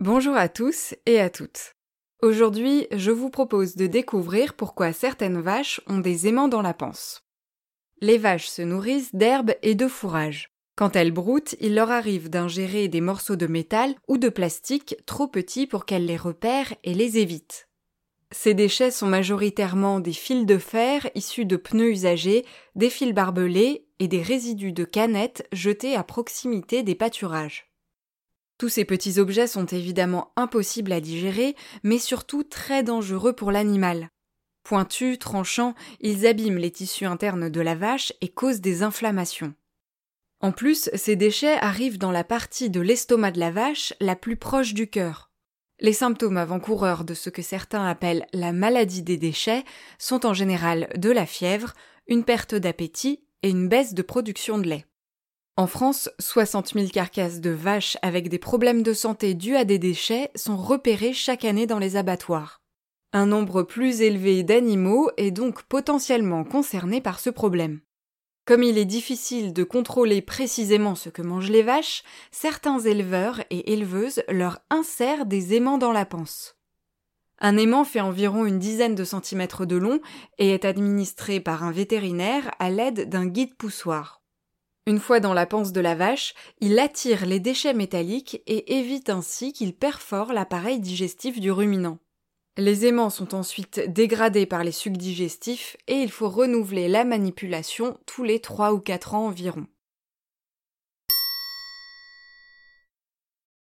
Bonjour à tous et à toutes. Aujourd'hui, je vous propose de découvrir pourquoi certaines vaches ont des aimants dans la panse. Les vaches se nourrissent d'herbes et de fourrage. Quand elles broutent, il leur arrive d'ingérer des morceaux de métal ou de plastique trop petits pour qu'elles les repèrent et les évitent. Ces déchets sont majoritairement des fils de fer issus de pneus usagés, des fils barbelés et des résidus de canettes jetés à proximité des pâturages. Tous ces petits objets sont évidemment impossibles à digérer, mais surtout très dangereux pour l'animal. Pointus, tranchants, ils abîment les tissus internes de la vache et causent des inflammations. En plus, ces déchets arrivent dans la partie de l'estomac de la vache la plus proche du cœur. Les symptômes avant-coureurs de ce que certains appellent la maladie des déchets sont en général de la fièvre, une perte d'appétit et une baisse de production de lait. En France, 60 000 carcasses de vaches avec des problèmes de santé dus à des déchets sont repérées chaque année dans les abattoirs. Un nombre plus élevé d'animaux est donc potentiellement concerné par ce problème. Comme il est difficile de contrôler précisément ce que mangent les vaches, certains éleveurs et éleveuses leur insèrent des aimants dans la panse. Un aimant fait environ une dizaine de centimètres de long et est administré par un vétérinaire à l'aide d'un guide poussoir. Une fois dans la panse de la vache, il attire les déchets métalliques et évite ainsi qu'ils perforent l'appareil digestif du ruminant. Les aimants sont ensuite dégradés par les sucs digestifs et il faut renouveler la manipulation tous les 3 ou 4 ans environ.